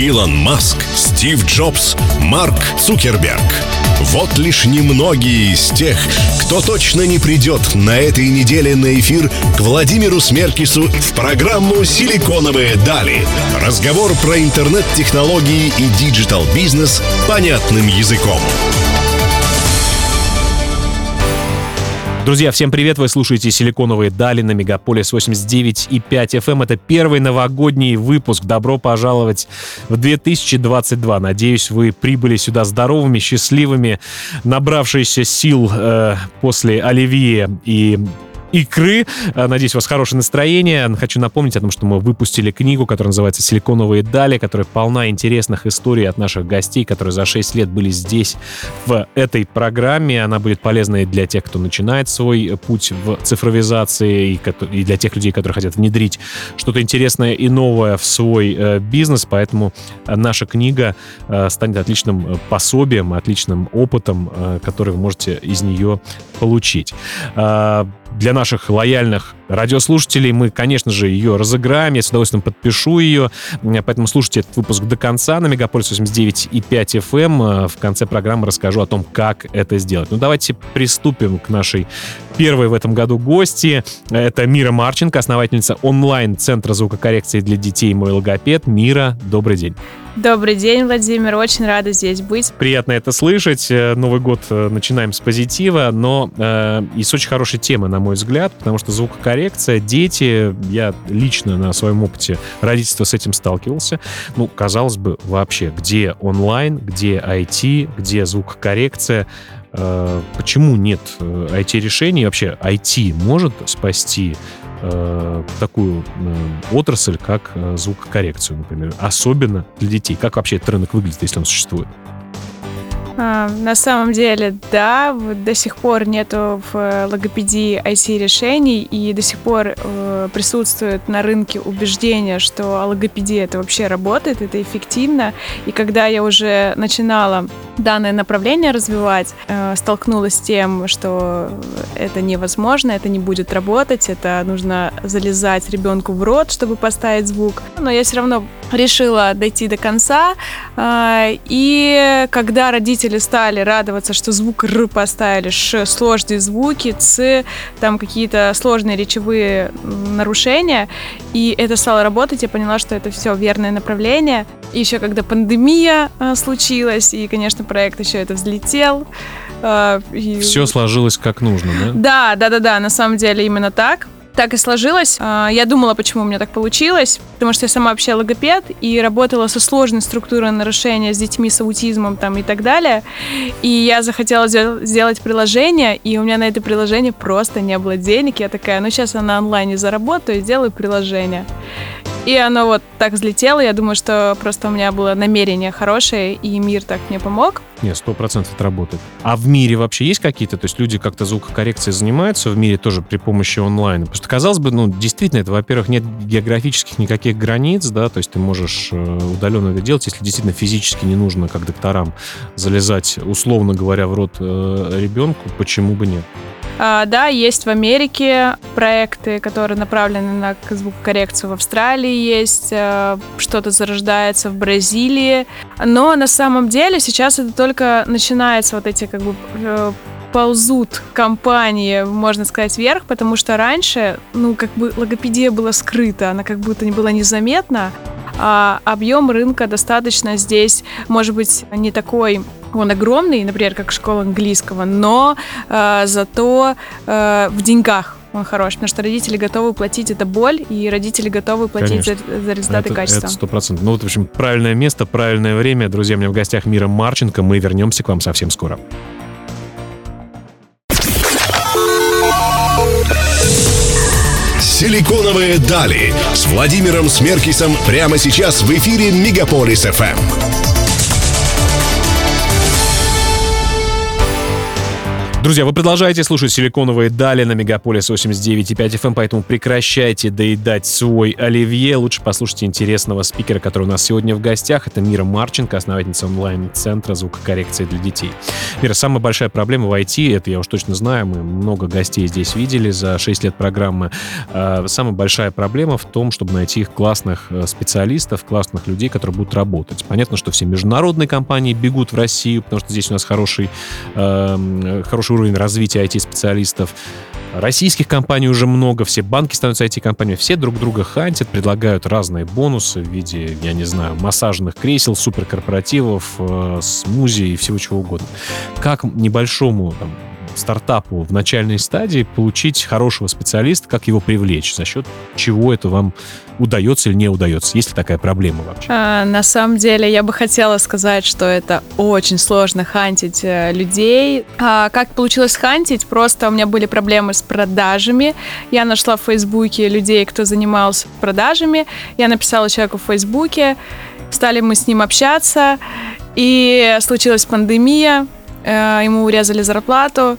Илон Маск, Стив Джобс, Марк Цукерберг. Вот лишь немногие из тех, кто точно не придет на этой неделе на эфир к Владимиру Смеркису в программу «Силиконовые дали». Разговор про интернет-технологии и digital-бизнес понятным языком. Друзья, всем привет! Вы слушаете «Силиконовые дали» на Мегаполис 89,5 FM. Эм. Это первый новогодний выпуск. Добро пожаловать в 2022. Надеюсь, вы прибыли сюда здоровыми, счастливыми, набравшиеся сил э, после Оливье и икры. Э, надеюсь, у вас хорошее настроение. Хочу напомнить о том, что мы выпустили книгу, которая называется «Силиконовые дали», которая полна интересных историй от наших гостей, которые за 6 лет были здесь, в этой программе. Она будет полезной для тех, кто начинает свой путь в цифровизации и для тех людей, которые хотят внедрить что-то интересное и новое в свой э, бизнес. Поэтому наша книга э, станет отличным пособием, отличным опытом, который вы можете из нее получить. Для наших лояльных радиослушателей мы, конечно же, ее разыграем. Я с удовольствием подпишу ее. Поэтому слушайте этот выпуск до конца на Мегаполис 89 и 5 FM. В конце программы расскажу о том, как это сделать. Ну, давайте приступим к нашей первой в этом году гости. Это Мира Марченко, основательница онлайн-центра звукокоррекции для детей «Мой логопед». Мира, добрый день. Добрый день, Владимир. Очень рада здесь быть. Приятно это слышать. Э, Новый год э, начинаем с позитива, но э, и с очень хорошей темы, на мой взгляд, потому что звукокоррекция, дети, я лично на своем опыте родительства с этим сталкивался. Ну, казалось бы, вообще, где онлайн, где IT, где звукокоррекция, э, почему нет IT-решений? Э, вообще, IT может спасти э, такую отрасль, как звукокоррекцию, например, особенно для детей. Как вообще этот рынок выглядит, если он существует? А, на самом деле, да, до сих пор нету в логопедии IT-решений, и до сих пор э, присутствует на рынке убеждение, что логопедия это вообще работает, это эффективно. И когда я уже начинала данное направление развивать, э, столкнулась с тем, что это невозможно, это не будет работать, это нужно залезать ребенку в рот, чтобы поставить звук. Но я все равно решила дойти до конца. Э, и когда родители стали радоваться, что звук Р поставили, Ш, сложные звуки, Ц, там какие-то сложные речевые нарушения, и это стало работать, я поняла, что это все верное направление. И еще когда пандемия э, случилась, и, конечно, проект еще это взлетел. И... Все сложилось как нужно, да? Да, да, да, да, на самом деле именно так так и сложилось. А, я думала, почему у меня так получилось, потому что я сама вообще логопед и работала со сложной структурой нарушения с детьми с аутизмом там и так далее. И я захотела сделать приложение, и у меня на это приложение просто не было денег. Я такая, ну сейчас я на онлайне заработаю и сделаю приложение. И оно вот так взлетело. Я думаю, что просто у меня было намерение хорошее, и мир так мне помог. Не, сто процентов работает. А в мире вообще есть какие-то, то есть люди как-то звукокоррекцией занимаются в мире тоже при помощи онлайна? Потому что, казалось бы, ну, действительно, это, во-первых, нет географических никаких границ, да, то есть ты можешь э, удаленно это делать, если действительно физически не нужно, как докторам, залезать, условно говоря, в рот э, ребенку, почему бы нет? А, да, есть в Америке проекты, которые направлены на звукокоррекцию. В Австралии есть, а, что-то зарождается в Бразилии. Но на самом деле сейчас это только начинается вот эти как бы э, ползут компании, можно сказать, вверх, потому что раньше, ну, как бы логопедия была скрыта, она как будто не была незаметна, а объем рынка достаточно здесь, может быть, не такой он огромный, например, как школа английского, но э, зато э, в деньгах он хорош, потому что родители готовы платить это боль, и родители готовы платить за, за результаты это, качества. Это сто процентов. Ну вот, в общем, правильное место, правильное время. Друзья, у меня в гостях Мира Марченко. Мы вернемся к вам совсем скоро. Силиконовые дали с Владимиром Смеркисом прямо сейчас в эфире Мегаполис ФМ. Друзья, вы продолжаете слушать «Силиконовые дали» на Мегаполис 89,5 FM, эм, поэтому прекращайте доедать свой оливье. Лучше послушайте интересного спикера, который у нас сегодня в гостях. Это Мира Марченко, основательница онлайн-центра звукокоррекции для детей. Мира, самая большая проблема в IT, это я уж точно знаю, мы много гостей здесь видели за 6 лет программы. А, самая большая проблема в том, чтобы найти их классных э, специалистов, классных людей, которые будут работать. Понятно, что все международные компании бегут в Россию, потому что здесь у нас хороший, э, хороший хороший уровень развития IT-специалистов. Российских компаний уже много, все банки становятся IT-компаниями, все друг друга хантят, предлагают разные бонусы в виде, я не знаю, массажных кресел, суперкорпоративов, э, смузи и всего чего угодно. Как небольшому там, стартапу в начальной стадии получить хорошего специалиста, как его привлечь, за счет чего это вам удается или не удается? Есть ли такая проблема вообще? А, на самом деле, я бы хотела сказать, что это очень сложно хантить э, людей. А, как получилось хантить? Просто у меня были проблемы с продажами. Я нашла в Фейсбуке людей, кто занимался продажами. Я написала человеку в Фейсбуке. Стали мы с ним общаться. И случилась пандемия. Э, ему урезали зарплату.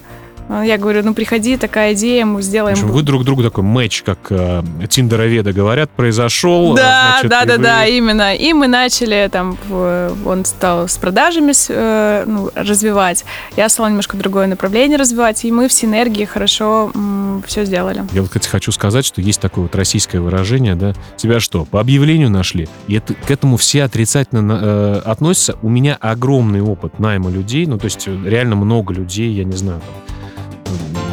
А, я говорю, ну приходи, такая идея, мы сделаем. общем, вы друг другу такой матч, как э, Тиндероведы говорят, произошел. Да, значит, да, да, вы... да, именно. И мы начали там, он стал с продажами э, ну, развивать. Я стала немножко другое направление развивать, и мы в синергии хорошо м, все сделали. Я вот, кстати, хочу сказать, что есть такое вот российское выражение, да, тебя что, по объявлению нашли? И это, к этому все отрицательно э, относятся. У меня огромный опыт найма людей, ну, то есть э, реально много людей, я не знаю, там,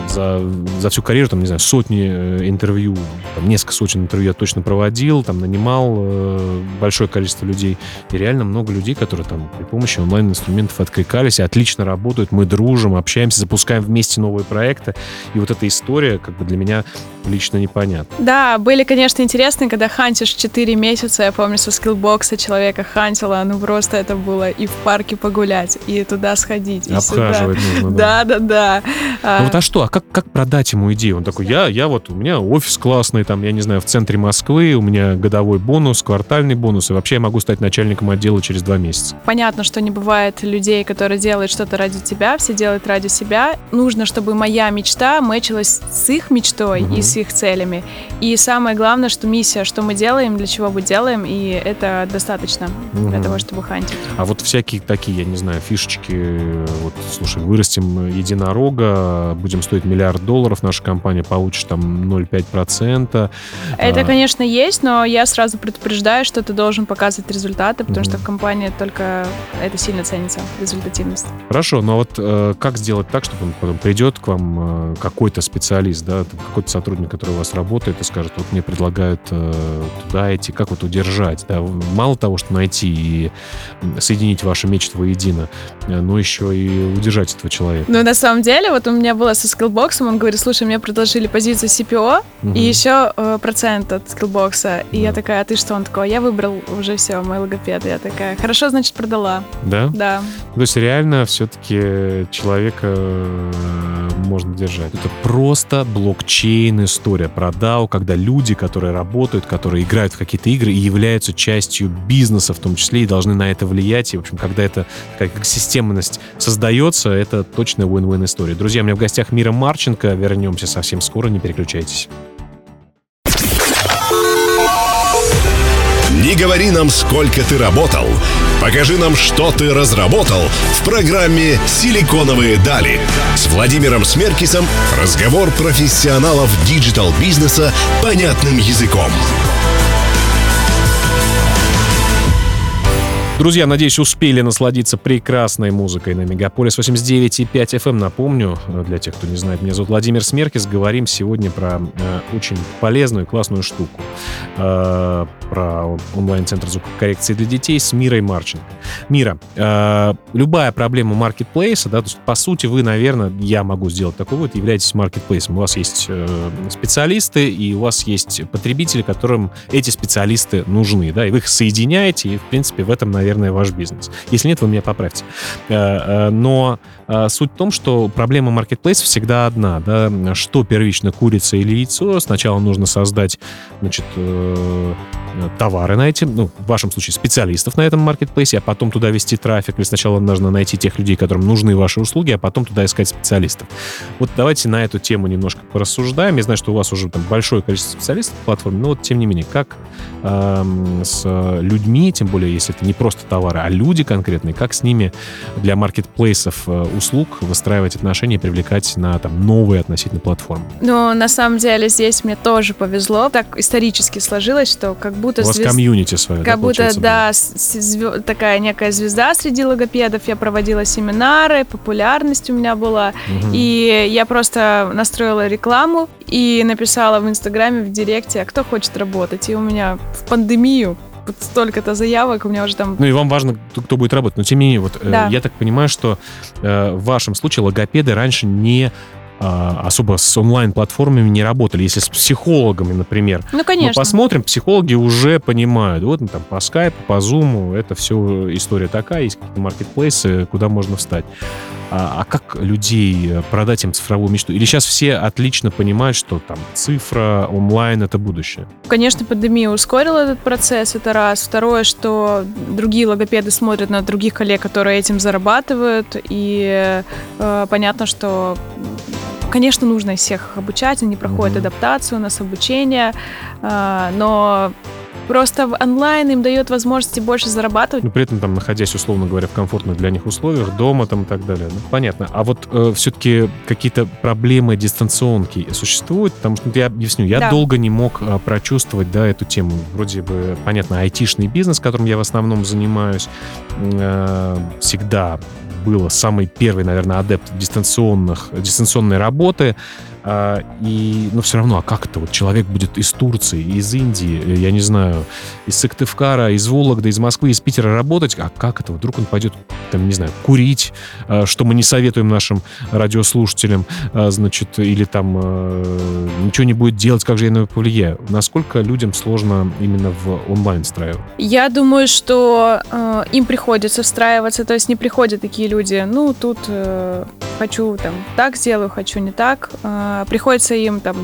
за, за всю карьеру, там, не знаю, сотни э, интервью, там, несколько сотен интервью я точно проводил, там, нанимал э, большое количество людей. И реально много людей, которые там при помощи онлайн-инструментов откликались, отлично работают, мы дружим, общаемся, запускаем вместе новые проекты. И вот эта история, как бы для меня лично непонятна. Да, были, конечно, интересные, когда хантишь 4 месяца, я помню, со скиллбокса человека хантила, ну просто это было и в парке погулять, и туда сходить, и Обхаживать сюда. нужно, да. Да, да, да. Ну вот а что, а как, как продать ему идею? Он такой, я, я вот, у меня офис классный, там, я не знаю, в центре Москвы, у меня годовой бонус, квартальный бонус, и вообще я могу стать начальником отдела через два месяца. Понятно, что не бывает людей, которые делают что-то ради тебя, все делают ради себя. Нужно, чтобы моя мечта мэчилась с их мечтой угу. и с их целями. И самое главное, что миссия, что мы делаем, для чего мы делаем, и это достаточно угу. для того, чтобы хантить. А вот всякие такие, я не знаю, фишечки, вот, слушай, вырастим единорога, будем стоить миллиард долларов, наша компания получит там 0,5%. Это, а... конечно, есть, но я сразу предупреждаю, что ты должен показывать результаты, потому угу. что в компании только это сильно ценится, результативность. Хорошо, но вот э, как сделать так, чтобы он потом придет к вам э, какой-то специалист, да, какой-то сотрудник, который у вас работает и скажет, вот мне предлагают э, туда идти, как вот удержать, да, мало того, что найти и соединить ваши мечты воедино, но еще и удержать этого человека. Ну, на самом деле, вот у меня было со скиллбоксом, он говорит, слушай, мне предложили позицию CPO угу. и еще э, процент от скиллбокса. И да. я такая, а ты что? Он такой, я выбрал уже все, мой логопед. Я такая, хорошо, значит, продала. Да? Да. То есть реально все-таки человека э, можно держать. Это просто блокчейн история про DAO, когда люди, которые работают, которые играют в какие-то игры и являются частью бизнеса в том числе и должны на это влиять. И, в общем, когда это как, как системность создается, это точно win-win история. Друзья, у меня в гостях Мира Марченко. Вернемся совсем скоро, не переключайтесь. Не говори нам, сколько ты работал. Покажи нам, что ты разработал в программе «Силиконовые дали». С Владимиром Смеркисом разговор профессионалов digital-бизнеса понятным языком. Друзья, надеюсь, успели насладиться прекрасной музыкой на Мегаполис 89.5 FM. Эм. Напомню, э, для тех, кто не знает, меня зовут Владимир Смеркис. Говорим сегодня про э, очень полезную и классную штуку. Э, про онлайн-центр звукокоррекции для детей с Мирой Марченко. Мира, э, любая проблема маркетплейса, да, то есть, по сути, вы, наверное, я могу сделать такой вот, являетесь маркетплейсом. У вас есть э, специалисты, и у вас есть потребители, которым эти специалисты нужны, да, и вы их соединяете, и, в принципе, в этом, наверное, наверное, ваш бизнес. Если нет, вы меня поправьте. Э, э, но суть в том, что проблема маркетплейса всегда одна. Да? Что первично, курица или яйцо? Сначала нужно создать значит, э, товары на эти, ну, в вашем случае специалистов на этом маркетплейсе, а потом туда вести трафик, или сначала нужно найти тех людей, которым нужны ваши услуги, а потом туда искать специалистов. Вот давайте на эту тему немножко порассуждаем. Я знаю, что у вас уже там большое количество специалистов в платформе, но вот тем не менее, как эм, с людьми, тем более, если это не просто товары, а люди конкретные, как с ними для маркетплейсов э, услуг выстраивать отношения, привлекать на там новые относительно платформы? Ну, на самом деле, здесь мне тоже повезло. Так исторически сложилось, что как будто... У вас звезд... комьюнити свое, Как да, будто, да, звё... такая некая звезда среди логопедов. Я проводила семинары, популярность у меня была. Угу. И я просто настроила рекламу и написала в Инстаграме, в Директе, а кто хочет работать. И у меня в пандемию вот столько-то заявок, у меня уже там... Ну и вам важно, кто будет работать. Но тем не менее, вот э, да. э, я так понимаю, что э, в вашем случае логопеды раньше не а, особо с онлайн-платформами не работали. Если с психологами, например. Ну, конечно. Мы посмотрим, психологи уже понимают. Вот там по скайпу, по зуму, это все история такая, есть какие-то маркетплейсы, куда можно встать. А, а как людей продать им цифровую мечту? Или сейчас все отлично понимают, что там цифра, онлайн — это будущее? Конечно, пандемия ускорила этот процесс, это раз. Второе, что другие логопеды смотрят на других коллег, которые этим зарабатывают, и э, понятно, что Конечно, нужно всех обучать, они проходят mm-hmm. адаптацию, у нас обучение, э, но Просто в онлайн им дает возможности больше зарабатывать. Но при этом там, находясь, условно говоря, в комфортных для них условиях, дома там и так далее. Ну, понятно. А вот э, все-таки какие-то проблемы дистанционки существуют? Потому что, я объясню, я да. долго не мог э, прочувствовать, да, эту тему. Вроде бы, понятно, айтишный бизнес, которым я в основном занимаюсь, э, всегда было самый первый, наверное, адепт дистанционных, дистанционной работы. А, и, но ну, все равно, а как это? Вот человек будет из Турции, из Индии, э, я не знаю, из Сыктывкара, из Вологды, из Москвы, из Питера работать, а как это? Вдруг он пойдет, там, не знаю, курить, а, что мы не советуем нашим радиослушателям, а, значит, или там ничего не будет делать, как же я на него повлияю? Насколько людям сложно именно в онлайн встраивать? Я думаю, что э, им приходится встраиваться, то есть не приходят такие люди, ну, тут э, хочу там так сделаю, хочу не так. Э, приходится им там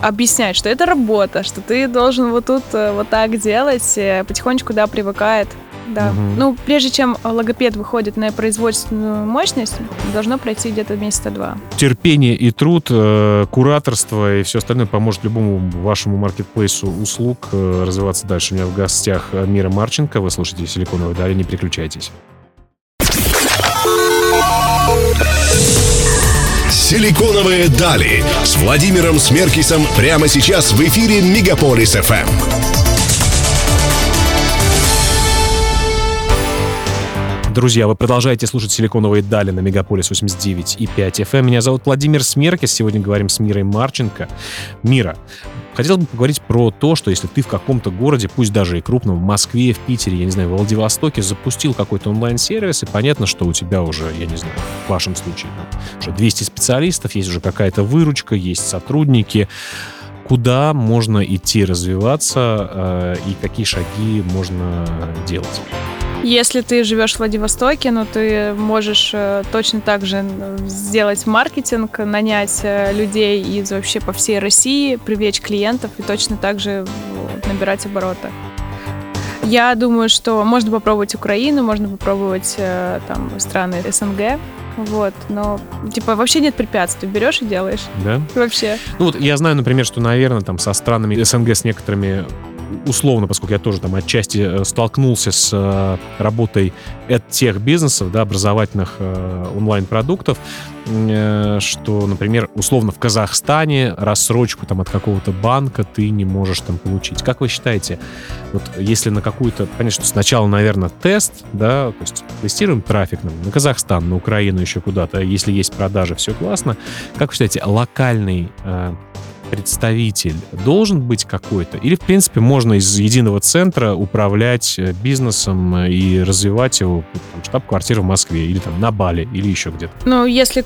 объяснять, что это работа, что ты должен вот тут э, вот так делать, э, потихонечку, да, привыкает. Да. Угу. Ну, прежде чем логопед выходит на производственную мощность, должно пройти где-то месяца два. Терпение и труд, э, кураторство и все остальное поможет любому вашему маркетплейсу услуг развиваться дальше. У меня в гостях Мира Марченко. Вы слушаете «Силиконовые дали», не переключайтесь. «Силиконовые дали» с Владимиром Смеркисом прямо сейчас в эфире «Мегаполис ФМ». Друзья, вы продолжаете слушать «Силиконовые дали» на Мегаполис 89 и 5 FM. Меня зовут Владимир Смеркис. Сегодня говорим с Мирой Марченко. Мира, Хотелось бы поговорить про то, что если ты в каком-то городе, пусть даже и крупном, в Москве, в Питере, я не знаю, в Владивостоке, запустил какой-то онлайн-сервис, и понятно, что у тебя уже, я не знаю, в вашем случае, там, уже 200 специалистов, есть уже какая-то выручка, есть сотрудники, куда можно идти развиваться э, и какие шаги можно делать? Если ты живешь в Владивостоке, ну ты можешь э, точно так же сделать маркетинг, нанять э, людей из вообще по всей России, привлечь клиентов и точно так же вот, набирать обороты. Я думаю, что можно попробовать Украину, можно попробовать э, там страны СНГ, вот, но типа вообще нет препятствий, берешь и делаешь. Да? Вообще. Ну вот я знаю, например, что, наверное, там со странами СНГ с некоторыми условно, поскольку я тоже там отчасти э, столкнулся с э, работой тех бизнесов, да, образовательных э, онлайн-продуктов, что, например, условно в Казахстане рассрочку там от какого-то банка ты не можешь там получить. Как вы считаете, вот если на какую-то, что сначала, наверное, тест, да, то есть тестируем трафик на, на Казахстан, на Украину, еще куда-то, если есть продажи, все классно. Как вы считаете, локальный представитель должен быть какой-то? Или, в принципе, можно из единого центра управлять э, бизнесом э, и развивать его, штаб-квартиры в Москве, или там на Бали, или еще где-то? Ну, если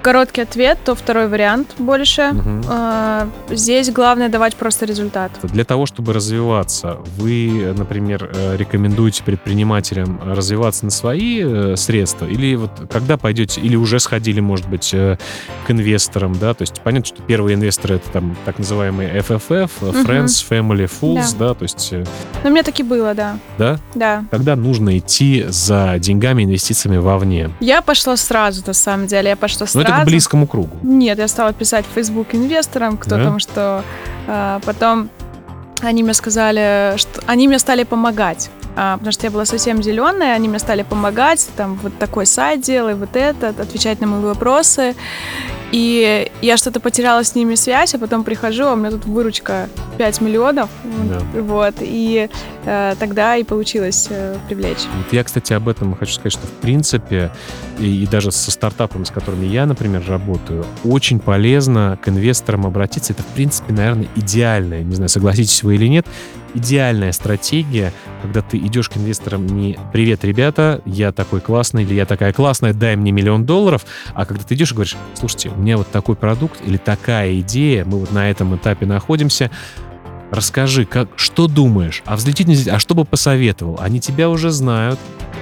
короткий ответ, то второй вариант больше. А, Здесь главное давать просто результат. Для того, чтобы развиваться, вы, например, э, рекомендуете предпринимателям развиваться на свои э, средства? Или вот когда пойдете, или уже сходили, может быть, э, к инвесторам, да? То есть понятно, что первые инвесторы это там так называемые FFF. Friends, Family, Fools, да, то есть, Но у меня таки было, да. да? Да. Когда нужно идти за деньгами, инвестициями вовне? Я пошла сразу, на самом деле. Я пошла сразу. К близкому кругу. Нет, я стала писать в Facebook инвесторам, кто Да? там что. А, потом они мне сказали, что они мне стали помогать. А, потому что я была совсем зеленая, они мне стали помогать, там вот такой сайт делай, вот этот, отвечать на мои вопросы. И я что-то потеряла с ними связь, а потом прихожу, а у меня тут выручка 5 миллионов. Да. Вот, и э, тогда и получилось э, привлечь. Вот я, кстати, об этом хочу сказать, что в принципе, и, и даже со стартапами, с которыми я, например, работаю, очень полезно к инвесторам обратиться. Это, в принципе, наверное, идеальная, не знаю, согласитесь вы или нет, идеальная стратегия, когда ты идешь к инвесторам не «Привет, ребята, я такой классный» или «Я такая классная, дай мне миллион долларов», а когда ты идешь и говоришь «Слушайте, у меня вот такой продукт или такая идея, мы вот на этом этапе находимся, Расскажи, как, что думаешь? А взлететь не взлететь? А что бы посоветовал? Они тебя уже знают,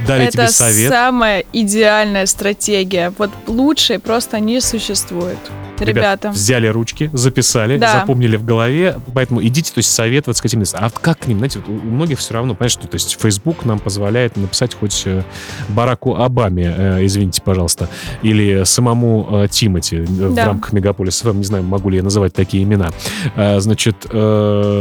дали Это тебе совет. самая идеальная стратегия. Вот лучшей просто не существует. Ребята. Взяли ручки, записали, Да. запомнили в голове, поэтому идите, то есть советоваться с этим. А как к ним, знаете, вот у многих все равно, понимаешь, что то есть Facebook нам позволяет написать хоть э, Бараку Обаме, э, извините, пожалуйста, или самому э, Тимати э, в Да. рамках Мегаполиса. Не знаю, могу ли я называть такие имена. Э, значит, э,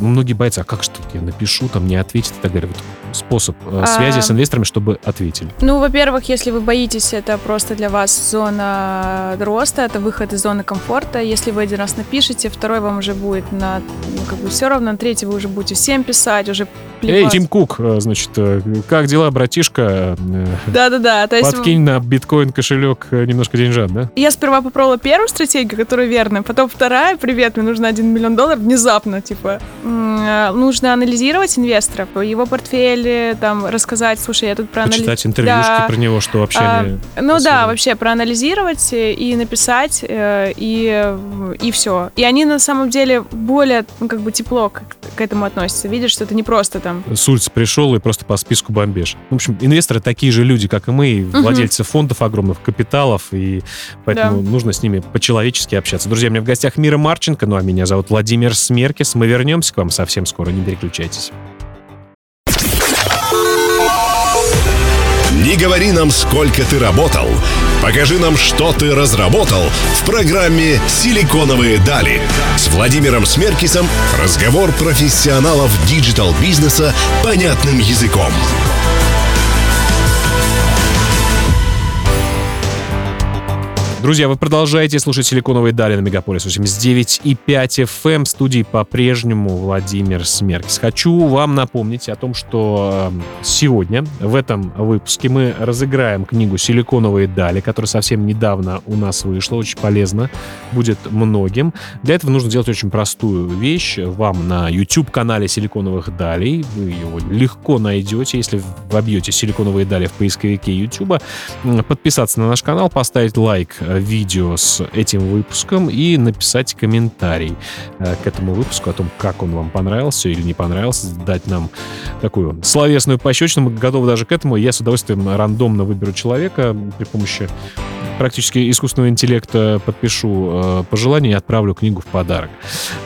ну, многие боятся, а как что я напишу, там не ответит и так далее. Вот способ э, А. связи с инвесторами, чтобы ответили. Ну, во-первых, если вы боитесь, это просто для вас зона роста, это выход из зоны комфорта. Если вы один раз напишете, второй вам уже будет на, ну, как бы все равно, на третий вы уже будете всем писать, уже Эй, плевать. Тим Кук, э, значит, э, как дела, братишка? Э, Да-да-да, то есть Подкинь на биткоин кошелек э, немножко деньжат, да? я сперва попробовала первую стратегию, которая верная, потом вторая, привет, мне нужно 1 миллион долларов, внезапно, типа, э, нужно анализировать инвестора, его портфель, э, там, рассказать, слушай, я тут проанализировала. Почитать интервьюшки Да. про него, что вообще А, они... Ну да, вообще проанализировать э, и написать, э, и, э, и все. И они на самом деле более ну, как бы тепло к, к этому относятся. Видят, что это не просто там. С улицы пришел и просто по списку бомбишь. В общем, инвесторы такие же люди, как и мы, и владельцы фондов огромных капиталов, и поэтому нужно с ними по-человечески общаться. Друзья, у меня в гостях Мира Марченко, ну а меня зовут Владимир Смеркис. Мы вернемся к вам совсем скоро, не переключайтесь. Не говори нам, сколько ты работал. Покажи нам, что ты разработал в программе «Силиконовые дали». С Владимиром Смеркисом разговор профессионалов digital-бизнеса понятным языком. Друзья, вы продолжаете слушать «Силиконовые дали» на Мегаполис 89 и 5 FM. В студии по-прежнему Владимир Смеркис. Хочу вам напомнить о том, что э, сегодня в этом выпуске мы разыграем книгу «Силиконовые дали», которая совсем недавно у нас вышла. Очень полезно будет многим. Для этого нужно сделать очень простую вещь. Вам на YouTube-канале «Силиконовых далей» вы его легко найдете, если вобьете «Силиконовые дали» в поисковике YouTube, подписаться на наш канал, поставить лайк видео с этим выпуском и написать комментарий э, к этому выпуску о том, как он вам понравился или не понравился, дать нам такую словесную пощечину. Мы готовы даже к этому. Я с удовольствием рандомно выберу человека при помощи практически искусственного интеллекта подпишу э, пожелание и отправлю книгу в подарок.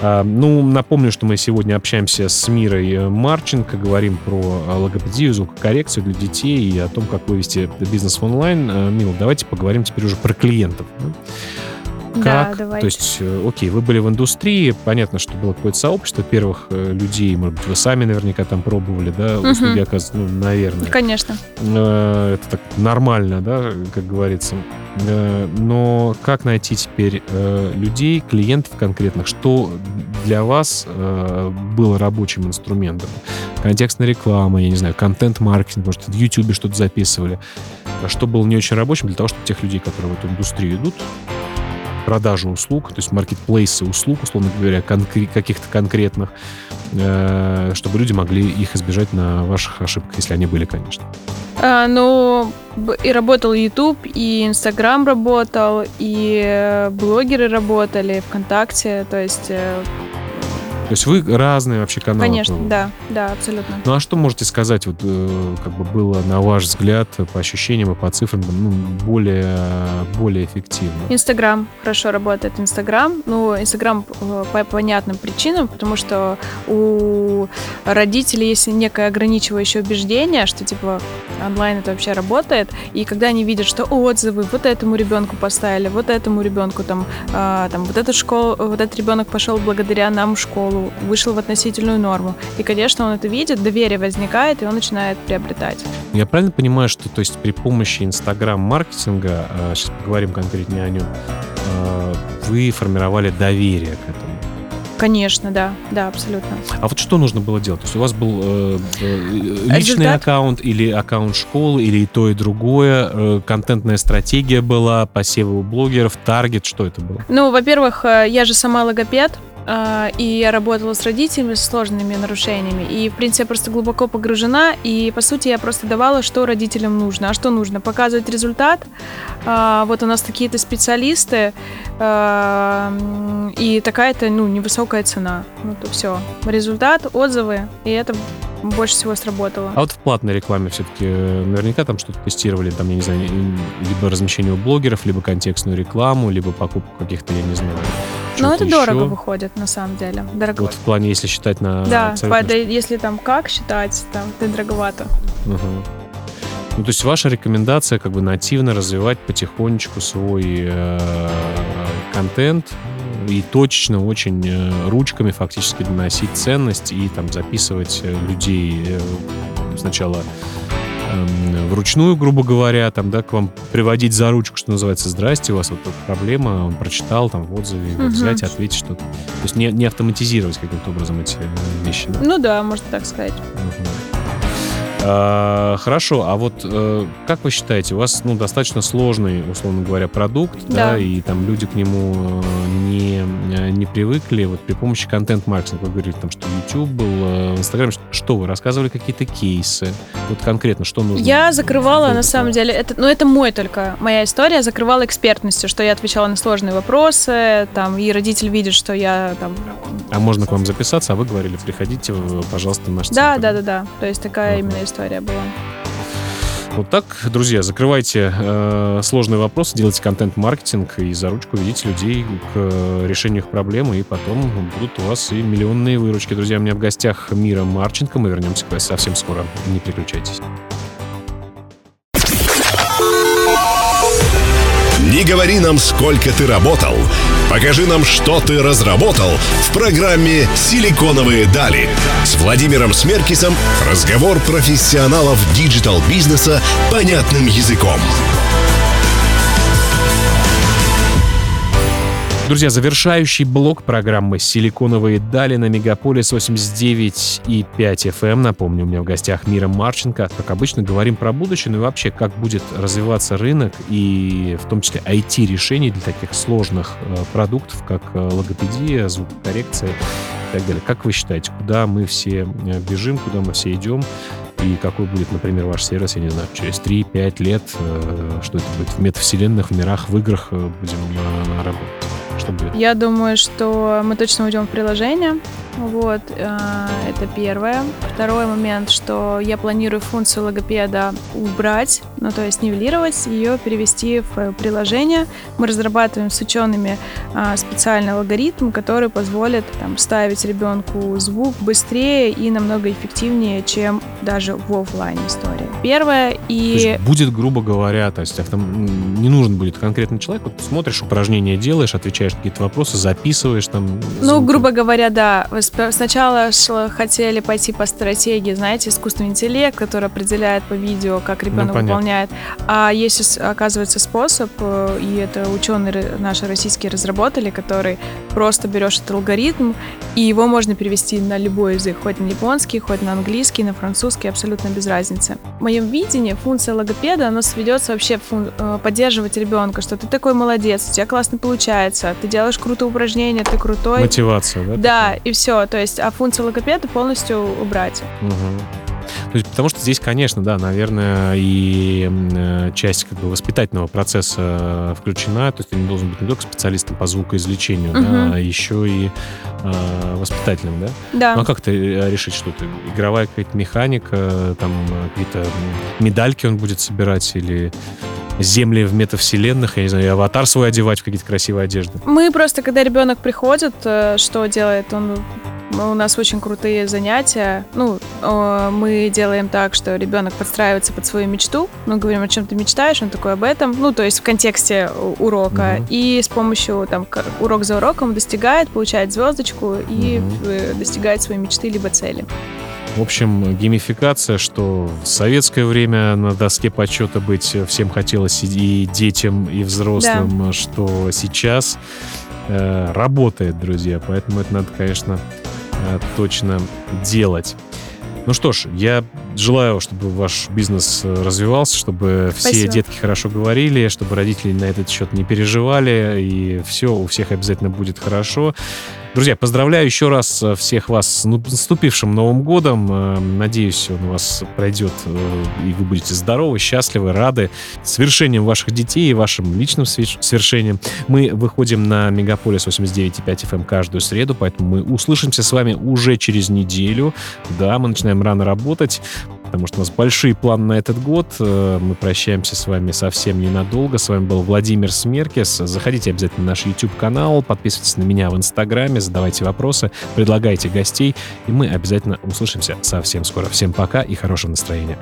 А, ну, напомню, что мы сегодня общаемся с Мирой э, Марченко, говорим про э, логопедию, звукокоррекцию для детей и о том, как вывести бизнес в онлайн. Мила, давайте поговорим теперь уже про клиентов. Да? Да, Как? давайте. То есть, э, окей, вы были в индустрии, понятно, что было какое-то сообщество первых э, людей, может быть, вы сами наверняка там пробовали, да, Мгм. услуги оказывать, ну, наверное. Конечно. Э, это так нормально, да, как говорится. Но как найти теперь людей, клиентов конкретных, что для вас было рабочим инструментом? Контекстная реклама, я не знаю, контент-маркетинг, может, в YouTube что-то записывали. Что было не очень рабочим для того, чтобы тех людей, которые в эту индустрию идут, продажу услуг, то есть маркетплейсы услуг, условно говоря, конкре- каких-то конкретных, э, чтобы люди могли их избежать на ваших ошибках, если они были, конечно. А, ну, и работал YouTube, и Инстаграм работал, и э, блогеры работали, ВКонтакте, то есть, э, То есть вы разные вообще каналы. конечно, да, да, абсолютно. Ну а что можете сказать, вот э, как бы было на ваш взгляд по ощущениям и по цифрам ну, более, более эффективно? Инстаграм хорошо работает. Инстаграм, ну, Инстаграм э, по понятным причинам, потому что у родителей есть некое ограничивающее убеждение, что типа онлайн это вообще работает, и когда они видят, что отзывы вот этому ребенку поставили, вот этому ребенку там, а, там вот эту школу, вот этот ребенок пошел благодаря нам в школу, вышел в относительную норму, и конечно он это видит, доверие возникает, и он начинает приобретать. Я правильно понимаю, что то есть при помощи инстаграм-маркетинга, э, сейчас поговорим конкретнее о нем, э, вы формировали доверие к? Конечно, да, да, абсолютно. А вот что нужно было делать? То есть у вас был э, э, личный Результат? аккаунт или аккаунт школы, или и то, и другое? Э, контентная стратегия была, посевы у блогеров, таргет, что это было? Ну, во-первых, э, я же сама логопед, и я работала с родителями с сложными нарушениями. И, в принципе, я просто глубоко погружена, и, по сути, я просто давала, что родителям нужно. А что нужно? Показывать результат. А, Вот у нас такие-то специалисты, э, м, и такая-то, ну, невысокая цена. Ну, то все. Результат, отзывы, и это больше всего сработало. А вот в платной рекламе все-таки наверняка там что-то тестировали, там, я не знаю, либо размещение у блогеров, либо контекстную рекламу, либо покупку каких-то, я не знаю, Но чего-то это дорого еще. выходит, на самом деле. Дорого. Вот в плане, если считать на... Да, абсолютно если там как считать, там это дороговато. Мгм. Ну, то есть ваша рекомендация как бы нативно развивать потихонечку свой э, контент и точечно очень э, ручками фактически доносить ценность и там записывать э, людей э, сначала вручную, грубо говоря, там, да, к вам приводить за ручку, что называется, здрасте, у вас вот проблема, он прочитал там в отзыве, вот Мгм. взять, ответить что-то. То есть не, не автоматизировать каким-то образом эти э, вещи. да? Ну да, можно так сказать. Мгм. А, Хорошо, а вот э, как вы считаете, у вас ну, достаточно сложный, условно говоря, продукт, да, Да. и там люди к нему э, не, э, не привыкли. Вот при помощи контент-маркетинга, вы говорили, там, что YouTube был, э, Instagram, что вы рассказывали какие-то кейсы? Вот конкретно, что нужно? Я закрывала, на самом деле, это, ну это мой только, моя история, закрывала экспертностью, что я отвечала на сложные вопросы, там, и родитель видит, что я там... А можно к вам записаться, а вы говорили, приходите, э, пожалуйста, в наш Да, центр. да, да, да, то есть такая Ага. именно история была. Вот так, друзья, закрывайте э, сложные вопросы, делайте контент-маркетинг и за ручку ведите людей к э, решению их проблемы, и потом будут у вас и миллионные выручки. Друзья, у меня в гостях Мира Марченко. Мы вернемся к вам совсем скоро. Не переключайтесь. Не говори нам, сколько ты работал. Покажи нам, что ты разработал в программе «Силиконовые дали». С Владимиром Смеркисом разговор профессионалов digital-бизнеса понятным языком. Друзья, завершающий блок программы «Силиконовые дали» на Мегаполис 89 и 5 FM. Напомню, у меня в гостях Мира Марченко. Как обычно, говорим про будущее, ну и вообще, как будет развиваться рынок, и в том числе IT-решений для таких сложных э, продуктов, как э, логопедия, звукокоррекция и так далее. Как вы считаете, куда мы все э, бежим, куда мы все идем? И какой будет, например, ваш сервис, я не знаю, через 3-5 лет, что это будет в метавселенных, в мирах, в играх будем работать? Что будет? Я думаю, что мы точно уйдем в приложение. Вот, э, это первое. Второй момент, что я планирую функцию логопеда убрать, ну то есть нивелировать, ее перевести в приложение. Мы разрабатываем с учеными а, специальный алгоритм, который позволит там, ставить ребенку звук быстрее и намного эффективнее, чем даже в офлайн истории. Первое и будет, грубо говоря, то есть автом- не нужен будет конкретный человек, вот смотришь, упражнения делаешь, отвечаешь на какие-то вопросы, записываешь там. Ну, звуки. грубо говоря, да. Сначала шло- хотели пойти по стратегии, знаете, искусственный интеллект, который определяет по видео, как ребенок Ну, выполняет. А есть, оказывается, способ, э, и это ученые наши российские разработали, который просто берешь этот алгоритм, и его можно перевести на любой язык, хоть на японский, хоть на английский, на французский, абсолютно без разницы. В моем видении функция логопеда, она сведется вообще фун- э, поддерживать ребенка, что ты такой молодец, у тебя классно получается, ты делаешь крутые упражнения, ты крутой. Мотивация, да? Да, и все. То есть, а функцию логопеда полностью убрать. такая? То есть, потому что здесь, конечно, да, наверное, и э, часть как бы воспитательного процесса включена. То есть ты не должен быть не только специалистом по звукоизвлечению, Мгм. да, а еще и э, воспитательным, да? Да. Ну а как ты э, решить что-то? Игровая какая-то механика, там э, какие-то медальки он будет собирать или земли в метавселенных, я не знаю, и аватар свой одевать в какие-то красивые одежды. Мы просто, когда ребенок приходит, э, что делает? Он у нас очень крутые занятия. Ну, мы делаем так, что ребенок подстраивается под свою мечту. Мы говорим, о чем ты мечтаешь, он такой об этом. Ну, то есть в контексте урока. Мгм. И с помощью там урок за уроком достигает, получает звездочку и э, достигает своей мечты либо цели. В общем, геймификация, что в советское время на доске почета быть всем хотелось и детям, и взрослым, что сейчас э, работает, друзья. Поэтому это надо, конечно, точно делать. Ну что ж, я желаю, чтобы ваш бизнес э, развивался, чтобы все Спасибо. детки хорошо говорили, чтобы родители на этот счет не переживали, и все у всех обязательно будет хорошо. Друзья, поздравляю еще раз э, всех вас с наступившим Новым годом. Э, Надеюсь, он у вас пройдет, э, и вы будете здоровы, счастливы, рады свершением ваших детей и вашим личным свершением. Мы выходим на Мегаполис 89.5 FM каждую среду, поэтому мы услышимся с вами уже через неделю. Да, мы начинаем рано работать, потому что у нас большие планы на этот год. Э, Мы прощаемся с вами совсем ненадолго. С вами был Владимир Смеркес. Заходите обязательно на наш YouTube-канал, подписывайтесь на меня в Инстаграме, задавайте вопросы, предлагайте гостей, и мы обязательно услышимся совсем скоро. Всем пока и хорошего настроения.